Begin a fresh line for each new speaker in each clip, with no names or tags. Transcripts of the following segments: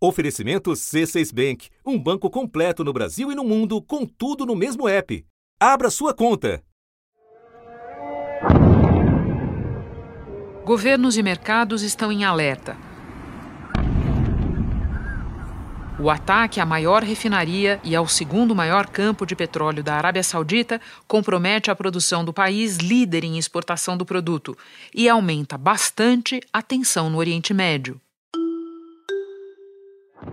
Oferecimento C6 Bank, um banco completo no Brasil e no mundo, com tudo no mesmo app. Abra sua conta.
Governos e mercados estão em alerta. O ataque à maior refinaria e ao segundo maior campo de petróleo da Arábia Saudita compromete a produção do país líder em exportação do produto e aumenta bastante a tensão no Oriente Médio.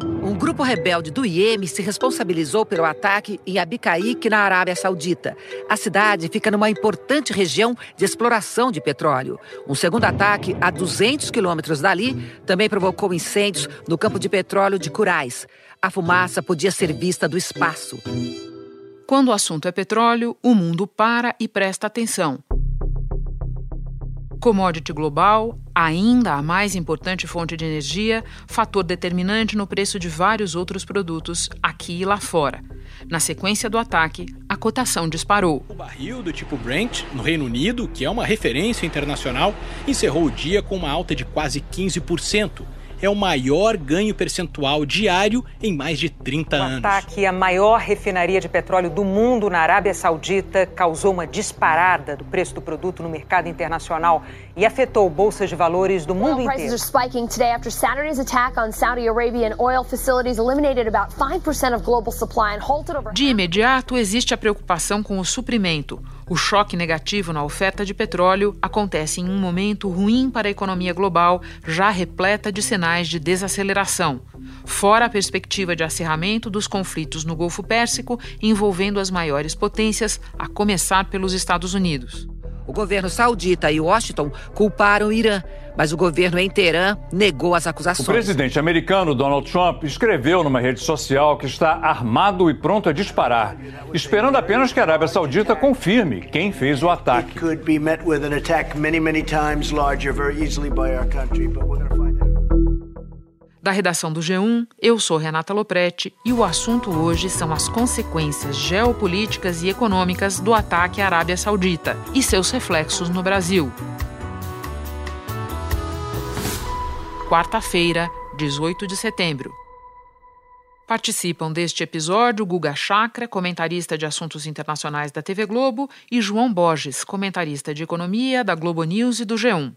Um grupo rebelde do Iêmen se responsabilizou pelo ataque em Abqaiq, na Arábia Saudita. A cidade fica numa importante região de exploração de petróleo. Um segundo ataque, a 200 quilômetros dali, também provocou incêndios no campo de petróleo de Curais. A fumaça podia ser vista do espaço.
Quando o assunto é petróleo, o mundo para e presta atenção. Commodity global, ainda a mais importante fonte de energia, fator determinante no preço de vários outros produtos aqui e lá fora. Na sequência do ataque, a cotação disparou.
O barril do tipo Brent, no Reino Unido, que é uma referência internacional, encerrou o dia com uma alta de quase 15% é o maior ganho percentual diário em mais de 30 anos.
O ataque à maior refinaria de petróleo do mundo na Arábia Saudita causou uma disparada do preço do produto no mercado internacional e afetou bolsas de valores do mundo inteiro.
Prices are spiking today after Saturday's attack on Saudi Arabian oil facilities eliminated about 5% of global supply and halted over
De imediato existe a preocupação com o suprimento. O choque negativo na oferta de petróleo acontece em um momento ruim para a economia global, já repleta de sinais de desaceleração. Fora a perspectiva de acirramento dos conflitos no Golfo Pérsico envolvendo as maiores potências, a começar pelos Estados Unidos.
O governo saudita e Washington culparam o Irã, mas o governo em Teherã negou as acusações.
O presidente americano Donald Trump escreveu numa rede social que está armado e pronto a disparar, esperando apenas que a Arábia Saudita confirme quem fez o ataque.
Da redação do G1, eu sou Renata Loprete e o assunto hoje são as consequências geopolíticas e econômicas do ataque à Arábia Saudita e seus reflexos no Brasil. Quarta-feira, 18 de setembro. Participam deste episódio Guga Chakra, comentarista de assuntos internacionais da TV Globo, e João Borges, comentarista de economia da Globo News e do G1.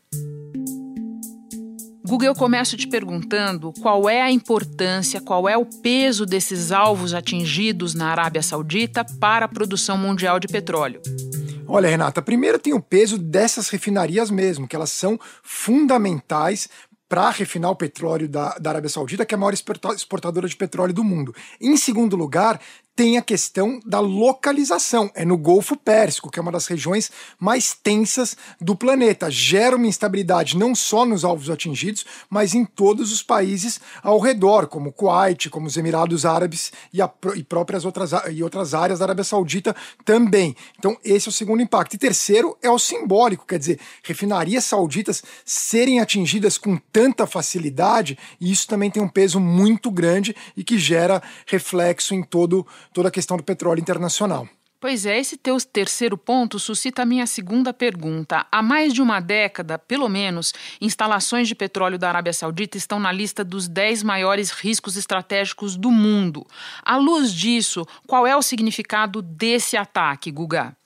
Guga, eu começo te perguntando qual é a importância, qual é o peso desses alvos atingidos na Arábia Saudita para a produção mundial de petróleo.
Olha, Renata, primeiro tem o peso dessas refinarias mesmo, que elas são fundamentais para refinar o petróleo da, da Arábia Saudita, que é a maior exportadora de petróleo do mundo. Em segundo lugar, tem a questão da localização. É no Golfo Pérsico, que é uma das regiões mais tensas do planeta. Gera uma instabilidade não só nos alvos atingidos, mas em todos os países ao redor, como Kuwait, como os Emirados Árabes e, a, e próprias outras, e outras áreas da Arábia Saudita também. Então, esse é o segundo impacto. E terceiro é o simbólico, quer dizer, refinarias sauditas serem atingidas com tanta facilidade, e isso também tem um peso muito grande e que gera reflexo em todo toda a questão do petróleo internacional.
Pois é, esse teu terceiro ponto suscita a minha segunda pergunta. Há mais de uma década, pelo menos, instalações de petróleo da Arábia Saudita estão na lista dos 10 maiores riscos estratégicos do mundo. À luz disso, qual é o significado desse ataque, Guga?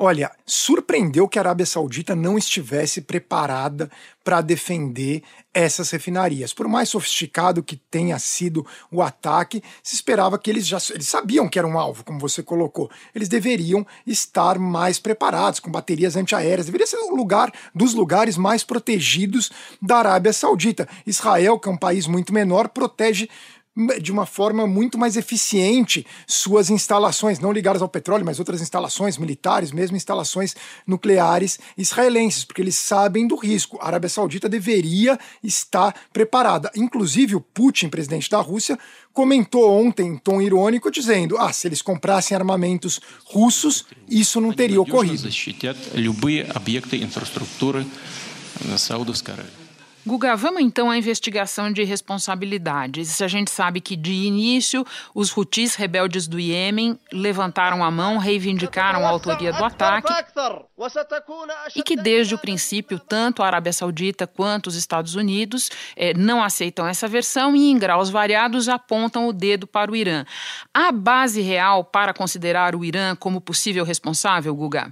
Olha, surpreendeu que a Arábia Saudita não estivesse preparada para defender essas refinarias. Por mais sofisticado que tenha sido o ataque, se esperava que eles já eles sabiam que era um alvo, como você colocou. Eles deveriam estar mais preparados, com baterias antiaéreas. Deveria ser o lugar dos lugares mais protegidos da Arábia Saudita. Israel, que é um país muito menor, protege de uma forma muito mais eficiente suas instalações, não ligadas ao petróleo, mas outras instalações militares, mesmo instalações nucleares israelenses, porque eles sabem do risco. A Arábia Saudita deveria estar preparada. Inclusive, o Putin, presidente da Rússia, comentou ontem, em tom irônico, dizendo: ah, se eles comprassem armamentos russos, isso não teria ocorrido.
Guga, vamos então à investigação de responsabilidades. A gente sabe que, de início, os Houthis rebeldes do Iêmen levantaram a mão, reivindicaram a autoria do ataque e que, desde o princípio, tanto a Arábia Saudita quanto os Estados Unidos eh, não aceitam essa versão e, em graus variados, apontam o dedo para o Irã. Há base real para considerar o Irã como possível responsável, Guga?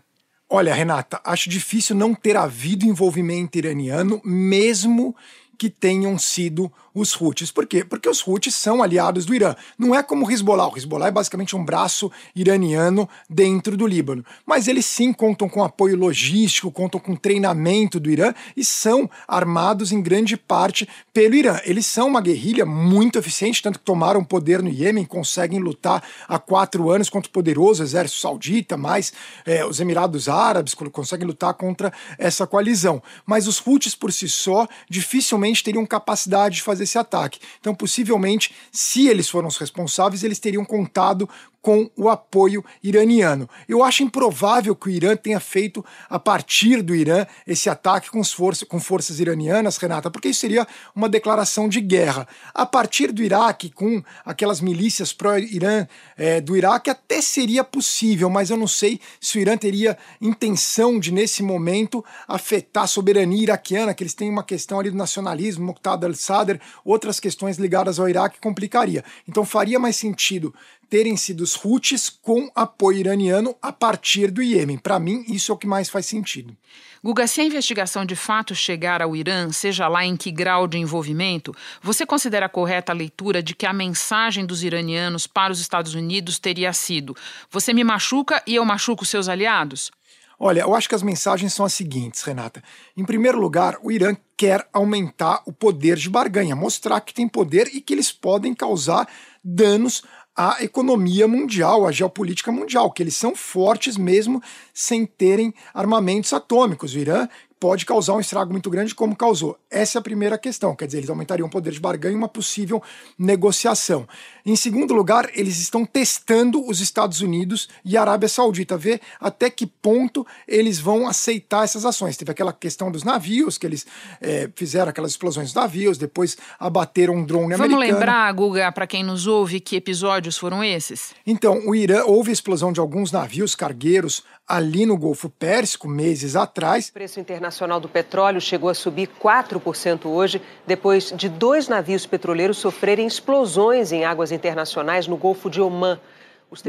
Olha, Renata, acho difícil não ter havido envolvimento iraniano, mesmo que tenham sido os Houthis. Por quê? Porque os Houthis são aliados do Irã. Não é como o Hezbollah. O Hezbollah é basicamente um braço iraniano dentro do Líbano. Mas eles sim contam com apoio logístico, contam com treinamento do Irã e são armados em grande parte pelo Irã. Eles são uma guerrilha muito eficiente, tanto que tomaram poder no Iêmen, conseguem lutar há quatro anos contra o poderoso exército saudita, mais é, os Emirados Árabes conseguem lutar contra essa coalizão. Mas os Houthis por si só dificilmente teriam capacidade de fazer esse ataque. Então, possivelmente, se eles foram os responsáveis, eles teriam contado com o apoio iraniano. Eu acho improvável que o Irã tenha feito, a partir do Irã, esse ataque com, força, com forças iranianas, Renata, porque isso seria uma declaração de guerra. A partir do Iraque, com aquelas milícias pró-Irã é, do Iraque, até seria possível, mas eu não sei se o Irã teria intenção de, nesse momento, afetar a soberania iraquiana, que eles têm uma questão ali do nacionalismo, Muqtada al-Sadr, outras questões ligadas ao Iraque complicaria. Então faria mais sentido terem sido os Houthis com apoio iraniano a partir do Iêmen. Para mim, isso é o que mais faz sentido.
Guga, se a investigação de fato chegar ao Irã, seja lá em que grau de envolvimento, você considera correta a leitura de que a mensagem dos iranianos para os Estados Unidos teria sido: você me machuca e eu machuco seus aliados?
Olha, eu acho que as mensagens são as seguintes, Renata. Em primeiro lugar, o Irã quer aumentar o poder de barganha, mostrar que tem poder e que eles podem causar danos à economia mundial, à geopolítica mundial, que eles são fortes mesmo sem terem armamentos atômicos. O Irã pode causar um estrago muito grande, como causou. Essa é a primeira questão, quer dizer, eles aumentariam o poder de barganha em uma possível negociação. Em segundo lugar, eles estão testando os Estados Unidos e a Arábia Saudita, ver até que ponto eles vão aceitar essas ações. Teve aquela questão dos navios, que eles é, fizeram aquelas explosões dos navios, depois abateram um drone
Vamos
americano.
Vamos lembrar, Guga, para quem nos ouve, que episódios foram esses?
Então, o Irã houve a explosão de alguns navios cargueiros ali no Golfo Pérsico meses atrás.
O preço internacional do petróleo chegou a subir 4% hoje, depois de dois navios petroleiros sofrerem explosões em águas internacionais no Golfo de Omã.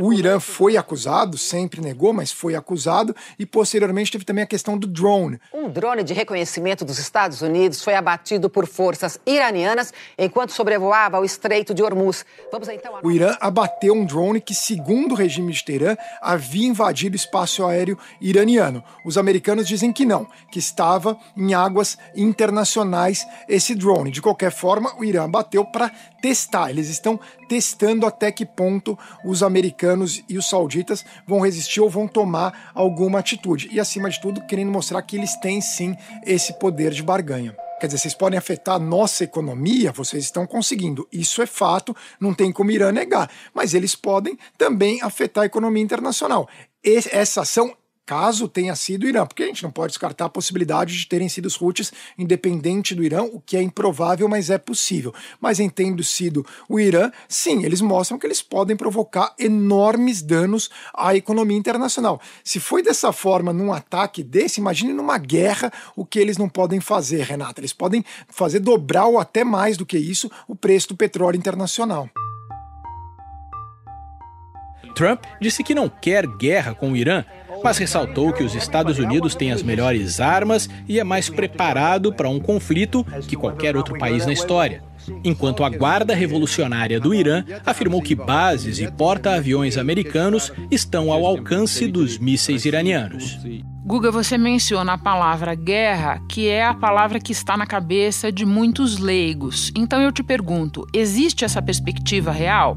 O Irã foi acusado, sempre negou, mas foi acusado, e posteriormente teve também a questão do drone.
Um drone de reconhecimento dos Estados Unidos foi abatido por forças iranianas enquanto sobrevoava o Estreito de Hormuz.
Vamos então a... O Irã abateu um drone que, segundo o regime de Teherã, havia invadido o espaço aéreo iraniano. Os americanos dizem que não, que estava em águas internacionais esse drone. De qualquer forma, o Irã bateu para testar. Eles estão testando até que ponto os americanos e os sauditas vão resistir ou vão tomar alguma atitude. E, acima de tudo, querendo mostrar que eles têm sim esse poder de barganha. Quer dizer, vocês podem afetar a nossa economia, vocês estão conseguindo. Isso é fato, não tem como Irã negar. Mas eles podem também afetar a economia internacional. Essa ação caso tenha sido o Irã, porque a gente não pode descartar a possibilidade de terem sido os Houthis independente do Irã, o que é improvável, mas é possível. Mas em tendo sido o Irã, sim, eles mostram que eles podem provocar enormes danos à economia internacional. Se foi dessa forma num ataque desse, imagine numa guerra o que eles não podem fazer, Renata. Eles podem fazer dobrar ou até mais do que isso o preço do petróleo internacional.
Trump disse que não quer guerra com o Irã mas ressaltou que os Estados Unidos têm as melhores armas e é mais preparado para um conflito que qualquer outro país na história. Enquanto a Guarda Revolucionária do Irã afirmou que bases e porta-aviões americanos estão ao alcance dos mísseis iranianos.
Guga, você menciona a palavra guerra, que é a palavra que está na cabeça de muitos leigos. Então eu te pergunto: existe essa perspectiva real?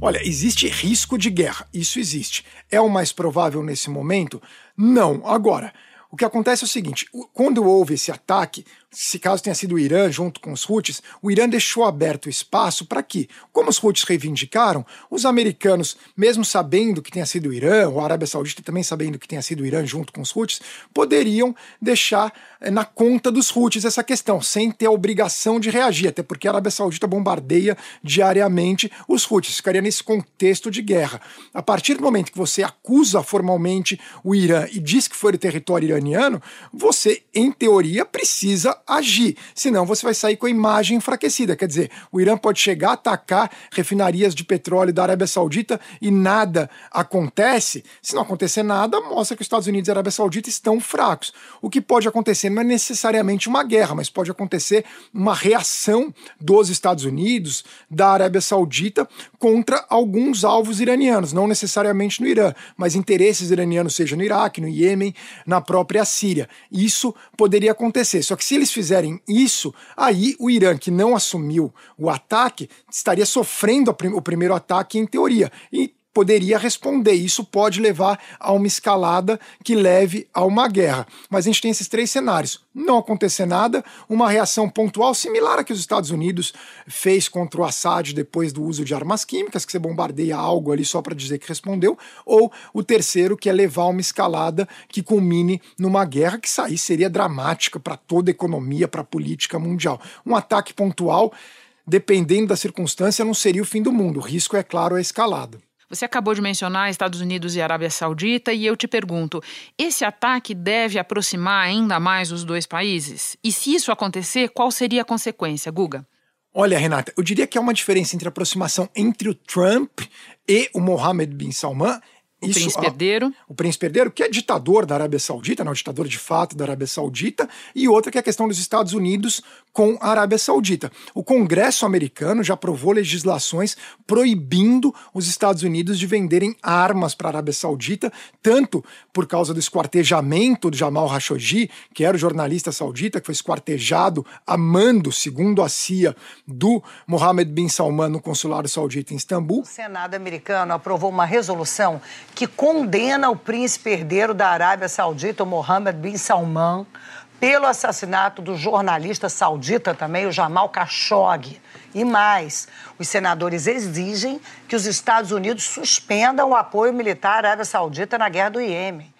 Olha, existe risco de guerra, isso existe. É o mais provável nesse momento? Não. Agora, o que acontece é o seguinte: quando houve esse ataque, se caso tenha sido o Irã junto com os Houthis, o Irã deixou aberto o espaço para que, como os Houthis reivindicaram, os americanos, mesmo sabendo que tenha sido o Irã, ou a Arábia Saudita também sabendo que tenha sido o Irã junto com os Houthis, poderiam deixar eh, na conta dos Houthis essa questão, sem ter a obrigação de reagir, até porque a Arábia Saudita bombardeia diariamente os Houthis, ficaria nesse contexto de guerra. A partir do momento que você acusa formalmente o Irã e diz que foi o território iraniano, você, em teoria, precisa agir, senão você vai sair com a imagem enfraquecida. Quer dizer, o Irã pode chegar a atacar refinarias de petróleo da Arábia Saudita e nada acontece. Se não acontecer nada, mostra que os Estados Unidos e a Arábia Saudita estão fracos. O que pode acontecer não é necessariamente uma guerra, mas pode acontecer uma reação dos Estados Unidos, da Arábia Saudita, contra alguns alvos iranianos, não necessariamente no Irã, mas interesses iranianos, seja no Iraque, no Iêmen, na própria Síria. Isso poderia acontecer. Só que se eles fizerem isso, aí o Irã, que não assumiu o ataque, estaria sofrendo o primeiro ataque em teoria. E poderia responder. Isso pode levar a uma escalada que leve a uma guerra. Mas a gente tem esses três cenários: não acontecer nada, uma reação pontual similar a que os Estados Unidos fez contra o Assad depois do uso de armas químicas, que você bombardeia algo ali só para dizer que respondeu, ou o terceiro, que é levar uma escalada que culmine numa guerra que sair seria dramática para toda a economia, para a política mundial. Um ataque pontual, dependendo da circunstância, não seria o fim do mundo. O risco, é claro, é a escalada.
Você acabou de mencionar Estados Unidos e Arábia Saudita e eu te pergunto: esse ataque deve aproximar ainda mais os dois países? E se isso acontecer, qual seria a consequência, Guga?
Olha, Renata, eu diria que há uma diferença entre a aproximação entre o Trump e o Mohammed bin Salman
o Isso, príncipe herdeiro.
O príncipe herdeiro, que é ditador da Arábia Saudita, não, ditador de fato da Arábia Saudita, e outra que é a questão dos Estados Unidos com a Arábia Saudita. O Congresso americano já aprovou legislações proibindo os Estados Unidos de venderem armas para a Arábia Saudita, tanto por causa do esquartejamento do Jamal Khashoggi, que era o jornalista saudita que foi esquartejado a mando, segundo a CIA, do Mohammed bin Salman no consulado saudita em Istambul. O
Senado americano aprovou uma resolução que condena o príncipe herdeiro da Arábia Saudita, o Mohammed bin Salman, pelo assassinato do jornalista saudita também, o Jamal Khashoggi. E mais, os senadores exigem que os Estados Unidos suspendam o apoio militar à Arábia Saudita na guerra do Iêmen.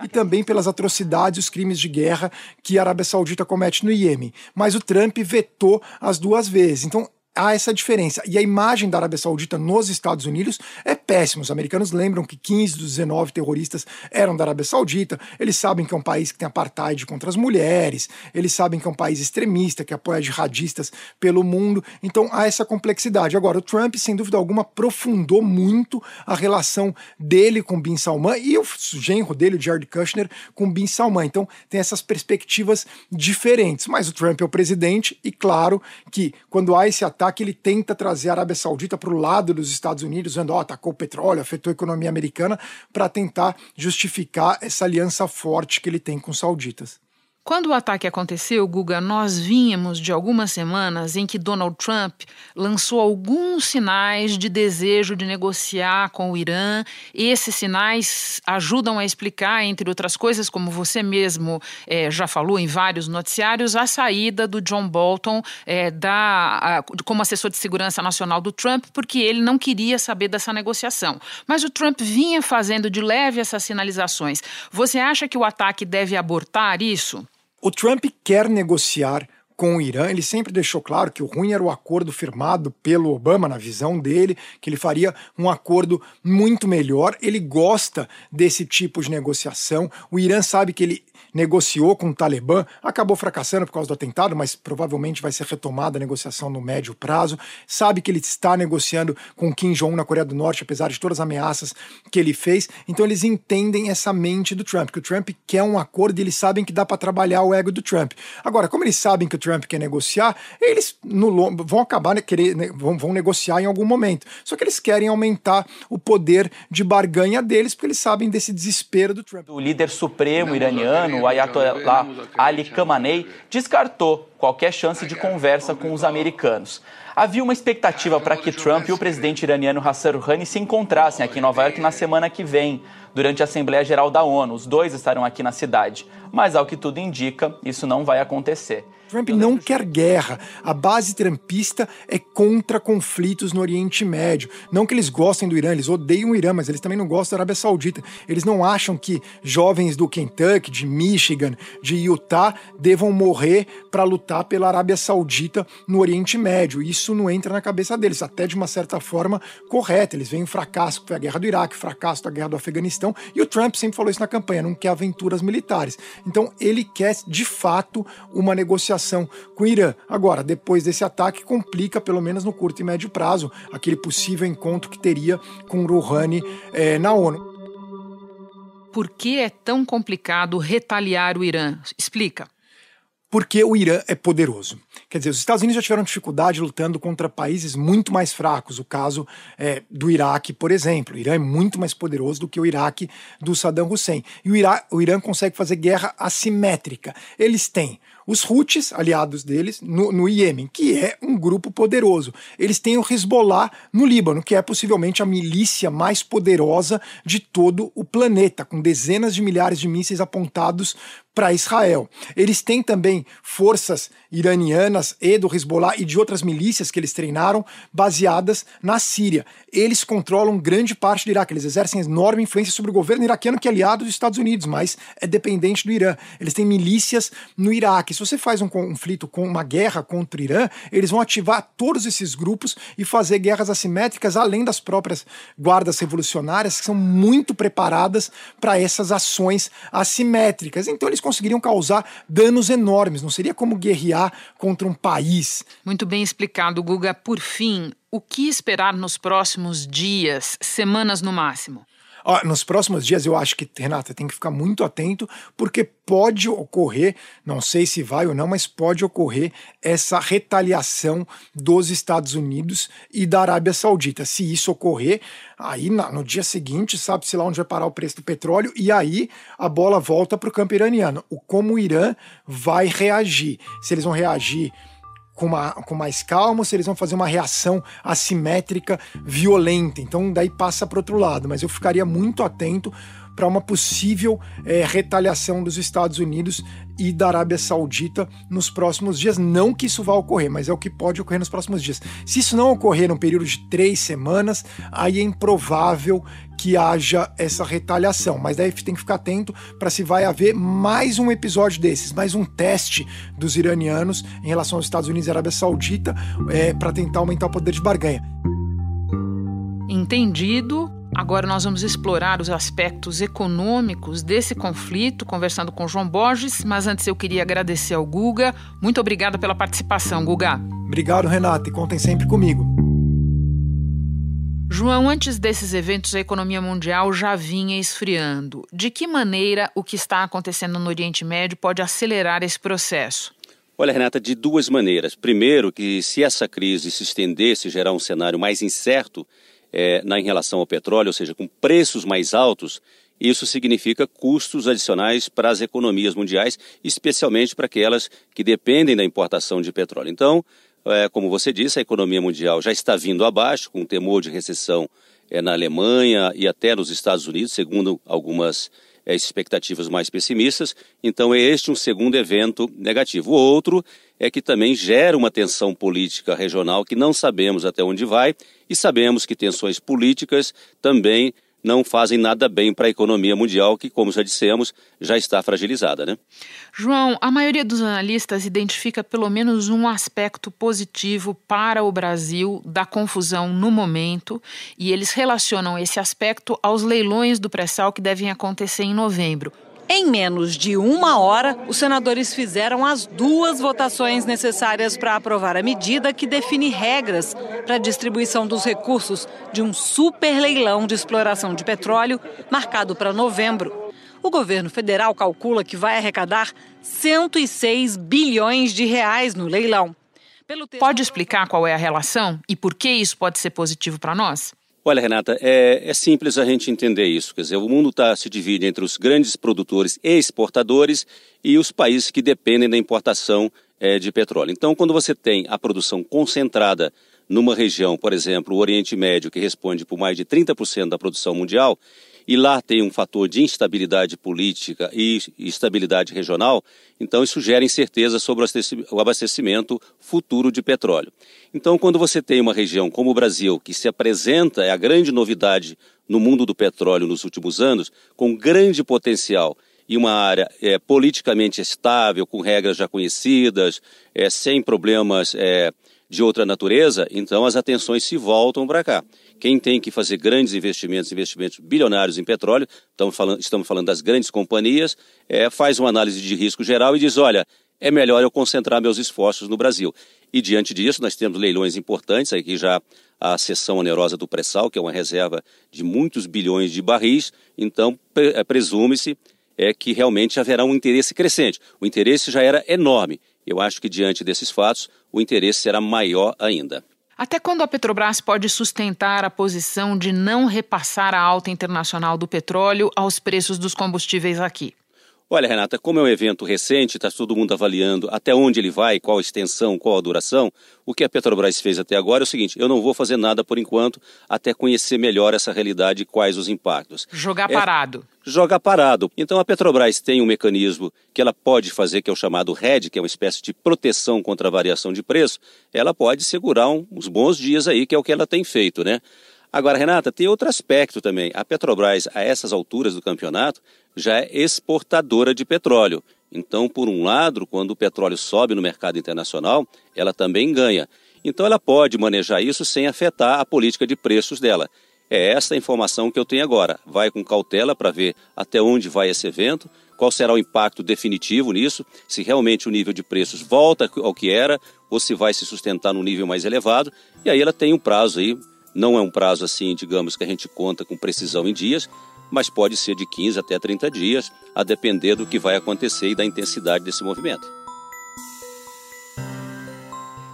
E também pelas atrocidades e os crimes de guerra que a Arábia Saudita comete no Iêmen. Mas o Trump vetou as duas vezes. Então, há essa diferença. E a imagem da Arábia Saudita nos Estados Unidos é péssima. Os americanos lembram que 15 dos 19 terroristas eram da Arábia Saudita. Eles sabem que é um país que tem apartheid contra as mulheres. Eles sabem que é um país extremista, que apoia jihadistas pelo mundo. Então há essa complexidade. Agora, o Trump, sem dúvida alguma, aprofundou muito a relação dele com Bin Salman e o genro dele, Jared Kushner, com Bin Salman. Então tem essas perspectivas diferentes. Mas o Trump é o presidente e, claro, que quando há esse ataque que ele tenta trazer a Arábia Saudita para o lado dos Estados Unidos, dizendo, ó, oh, atacou o petróleo, afetou a economia americana, para tentar justificar essa aliança forte que ele tem com os sauditas.
Quando o ataque aconteceu, Guga, nós vínhamos de algumas semanas em que Donald Trump lançou alguns sinais de desejo de negociar com o Irã. Esses sinais ajudam a explicar, entre outras coisas, como você mesmo é, já falou em vários noticiários, a saída do John Bolton é, da, a, como assessor de segurança nacional do Trump, porque ele não queria saber dessa negociação. Mas o Trump vinha fazendo de leve essas sinalizações. Você acha que o ataque deve abortar isso?
O Trump quer negociar com o Irã, ele sempre deixou claro que o ruim era o acordo firmado pelo Obama, na visão dele, que ele faria um acordo muito melhor. Ele gosta desse tipo de negociação. O Irã sabe que ele negociou com o Talibã, acabou fracassando por causa do atentado, mas provavelmente vai ser retomada a negociação no médio prazo. Sabe que ele está negociando com Kim Jong-un na Coreia do Norte, apesar de todas as ameaças que ele fez. Então eles entendem essa mente do Trump, que o Trump quer um acordo e eles sabem que dá para trabalhar o ego do Trump. Agora, como eles sabem que o Trump quer negociar, eles no, vão acabar né, querer, né, vão, vão negociar em algum momento. Só que eles querem aumentar o poder de barganha deles, porque eles sabem desse desespero do Trump.
O líder supremo iraniano, o Ayatollah Ali Khamenei descartou qualquer chance de conversa com os americanos. Havia uma expectativa para que Trump e o presidente iraniano Hassan Rouhani se encontrassem aqui em Nova York na semana que vem, durante a Assembleia Geral da ONU. Os dois estarão aqui na cidade. Mas, ao que tudo indica, isso não vai acontecer.
Trump não quer guerra. A base trumpista é contra conflitos no Oriente Médio. Não que eles gostem do Irã, eles odeiam o Irã, mas eles também não gostam da Arábia Saudita. Eles não acham que jovens do Kentucky, de Michigan, de Utah devam morrer para lutar pela Arábia Saudita no Oriente Médio. Isso não entra na cabeça deles, até de uma certa forma correta. Eles veem o fracasso que foi a guerra do Iraque, o fracasso da guerra do Afeganistão, e o Trump sempre falou isso na campanha, não quer aventuras militares. Então ele quer, de fato, uma negociação relação com o Irã. Agora, depois desse ataque, complica, pelo menos no curto e médio prazo, aquele possível encontro que teria com Rouhani é, na ONU.
Por que é tão complicado retaliar o Irã? Explica
porque o Irã é poderoso. Quer dizer, os Estados Unidos já tiveram dificuldade lutando contra países muito mais fracos. O caso é, do Iraque, por exemplo. O Irã é muito mais poderoso do que o Iraque do Saddam Hussein. E o, o Irã consegue fazer guerra assimétrica. Eles têm os Houthis, aliados deles, no, no Iêmen, que é um grupo poderoso. Eles têm o Hezbollah no Líbano, que é possivelmente a milícia mais poderosa de todo o planeta, com dezenas de milhares de mísseis apontados para Israel. Eles têm também forças iranianas e do Hezbollah e de outras milícias que eles treinaram baseadas na Síria. Eles controlam grande parte do Iraque, eles exercem enorme influência sobre o governo iraquiano que é aliado dos Estados Unidos, mas é dependente do Irã. Eles têm milícias no Iraque. Se você faz um conflito com uma guerra contra o Irã, eles vão ativar todos esses grupos e fazer guerras assimétricas além das próprias guardas revolucionárias que são muito preparadas para essas ações assimétricas. Então eles conseguiriam causar danos enormes, não seria como guerrear contra um país.
Muito bem explicado, Guga. Por fim, o que esperar nos próximos dias, semanas no máximo?
Nos próximos dias eu acho que, Renata, tem que ficar muito atento, porque pode ocorrer, não sei se vai ou não, mas pode ocorrer essa retaliação dos Estados Unidos e da Arábia Saudita. Se isso ocorrer, aí no dia seguinte, sabe-se lá onde vai parar o preço do petróleo, e aí a bola volta para o campo iraniano. O como o Irã vai reagir. Se eles vão reagir com, uma, com mais calma, se eles vão fazer uma reação assimétrica, violenta. Então, daí passa para outro lado. Mas eu ficaria muito atento para uma possível é, retaliação dos Estados Unidos e da Arábia Saudita nos próximos dias. Não que isso vá ocorrer, mas é o que pode ocorrer nos próximos dias. Se isso não ocorrer num período de três semanas, aí é improvável que haja essa retaliação. Mas daí tem que ficar atento para se vai haver mais um episódio desses, mais um teste dos iranianos em relação aos Estados Unidos e Arábia Saudita é, para tentar aumentar o poder de barganha.
Entendido. Agora nós vamos explorar os aspectos econômicos desse conflito, conversando com João Borges, mas antes eu queria agradecer ao Guga. Muito obrigada pela participação, Guga.
Obrigado, Renata, e contem sempre comigo.
João, antes desses eventos, a economia mundial já vinha esfriando. De que maneira o que está acontecendo no Oriente Médio pode acelerar esse processo?
Olha, Renata, de duas maneiras. Primeiro, que se essa crise se estendesse, gerar um cenário mais incerto é, na, em relação ao petróleo, ou seja, com preços mais altos, isso significa custos adicionais para as economias mundiais, especialmente para aquelas que dependem da importação de petróleo. Então, é, como você disse, a economia mundial já está vindo abaixo, com temor de recessão é, na Alemanha e até nos Estados Unidos, segundo algumas expectativas mais pessimistas. Então, é este um segundo evento negativo. O outro é que também gera uma tensão política regional que não sabemos até onde vai, e sabemos que tensões políticas também não fazem nada bem para a economia mundial, que, como já dissemos, já está fragilizada. Né?
João, a maioria dos analistas identifica pelo menos um aspecto positivo para o Brasil da confusão no momento, e eles relacionam esse aspecto aos leilões do pré-sal que devem acontecer em novembro.
Em menos de uma hora, os senadores fizeram as duas votações necessárias para aprovar a medida que define regras para a distribuição dos recursos de um super leilão de exploração de petróleo marcado para novembro. O governo federal calcula que vai arrecadar 106 bilhões de reais no leilão.
Pode explicar qual é a relação e por que isso pode ser positivo para nós?
Olha, Renata, é, é, simples a gente entender isso. Quer dizer, o mundo tá, se divide entre os grandes produtores e exportadores e os países que dependem da importação é, de petróleo. Então, quando você tem a produção concentrada numa região, por exemplo, o Oriente Médio, que responde por mais de 30% da produção mundial, e lá tem um fator de instabilidade política e estabilidade regional, então isso gera incerteza sobre o abastecimento futuro de petróleo. Então, quando você tem uma região como o Brasil, que se apresenta, é a grande novidade no mundo do petróleo nos últimos anos, com grande potencial e uma área é, politicamente estável, com regras já conhecidas, é, sem problemas é, de outra natureza, então as atenções se voltam para cá. Quem tem que fazer grandes investimentos, investimentos bilionários em petróleo, estamos falando, estamos falando das grandes companhias, é, faz uma análise de risco geral e diz: olha, é melhor eu concentrar meus esforços no Brasil. E diante disso, nós temos leilões importantes, aqui já a seção onerosa do pré-sal, que é uma reserva de muitos bilhões de barris, então é, presume-se é que realmente haverá um interesse crescente. O interesse já era enorme. Eu acho que diante desses fatos, o interesse será maior ainda.
Até quando a Petrobras pode sustentar a posição de não repassar a alta internacional do petróleo aos preços dos combustíveis aqui?
Olha, Renata, como é um evento recente, está todo mundo avaliando até onde ele vai, qual a extensão, qual a duração. O que a Petrobras fez até agora é o seguinte: eu não vou fazer nada por enquanto, até conhecer melhor essa realidade e quais os impactos.
Jogar é, parado.
Jogar parado. Então a Petrobras tem um mecanismo que ela pode fazer, que é o chamado RED, que é uma espécie de proteção contra a variação de preço. Ela pode segurar um, uns bons dias aí, que é o que ela tem feito, né? Agora, Renata, tem outro aspecto também. A Petrobras, a essas alturas do campeonato, já é exportadora de petróleo. Então, por um lado, quando o petróleo sobe no mercado internacional, ela também ganha. Então, ela pode manejar isso sem afetar a política de preços dela. É essa a informação que eu tenho agora. Vai com cautela para ver até onde vai esse evento, qual será o impacto definitivo nisso, se realmente o nível de preços volta ao que era ou se vai se sustentar num nível mais elevado. E aí ela tem um prazo aí não é um prazo assim, digamos, que a gente conta com precisão em dias, mas pode ser de 15 até 30 dias, a depender do que vai acontecer e da intensidade desse movimento.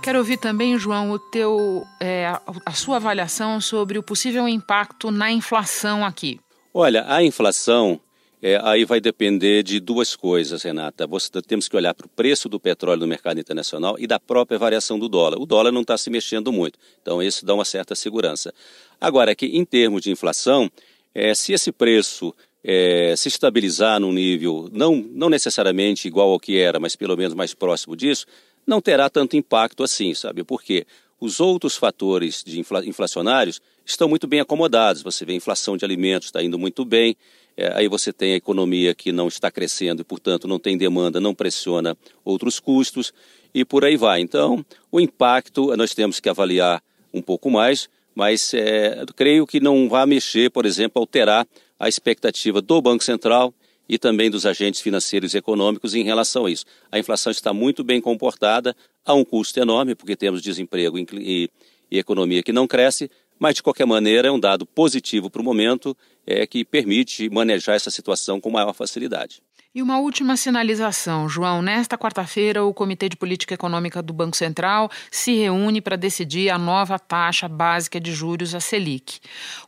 Quero ouvir também, João, o teu, é, a sua avaliação sobre o possível impacto na inflação aqui.
Olha, a inflação é, aí vai depender de duas coisas, Renata. Você, temos que olhar para o preço do petróleo no mercado internacional e da própria variação do dólar. O dólar não está se mexendo muito, então isso dá uma certa segurança. Agora, que em termos de inflação, é, se esse preço é, se estabilizar num nível não, não necessariamente igual ao que era, mas pelo menos mais próximo disso, não terá tanto impacto assim, sabe? Porque os outros fatores de infla, inflacionários estão muito bem acomodados. Você vê a inflação de alimentos está indo muito bem, é, aí você tem a economia que não está crescendo e, portanto, não tem demanda, não pressiona outros custos e por aí vai. Então, o impacto nós temos que avaliar um pouco mais, mas é, creio que não vai mexer, por exemplo, alterar a expectativa do Banco Central e também dos agentes financeiros e econômicos em relação a isso. A inflação está muito bem comportada, há um custo enorme, porque temos desemprego e, e economia que não cresce, mas de qualquer maneira é um dado positivo para o momento é, que permite manejar essa situação com maior facilidade.
E uma última sinalização, João. Nesta quarta-feira, o Comitê de Política Econômica do Banco Central se reúne para decidir a nova taxa básica de juros, a Selic.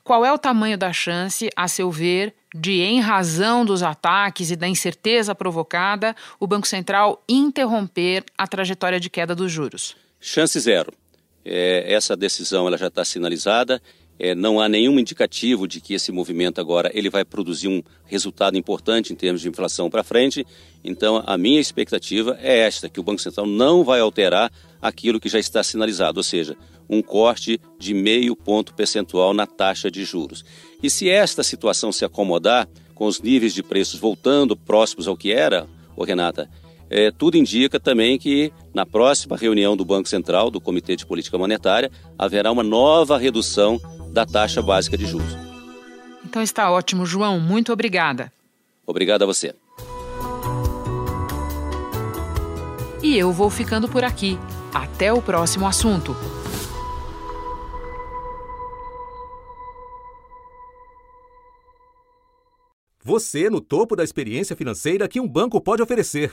Qual é o tamanho da chance, a seu ver, de, em razão dos ataques e da incerteza provocada, o Banco Central interromper a trajetória de queda dos juros?
Chance zero. É, essa decisão ela já está sinalizada. É, não há nenhum indicativo de que esse movimento agora ele vai produzir um resultado importante em termos de inflação para frente. Então, a minha expectativa é esta, que o Banco Central não vai alterar aquilo que já está sinalizado, ou seja, um corte de meio ponto percentual na taxa de juros. E se esta situação se acomodar, com os níveis de preços voltando próximos ao que era, ô Renata, é, tudo indica também que na próxima reunião do Banco Central, do Comitê de Política Monetária, haverá uma nova redução da taxa básica de juros.
Então está ótimo, João. Muito obrigada.
Obrigado a você.
E eu vou ficando por aqui. Até o próximo assunto.
Você no topo da experiência financeira que um banco pode oferecer.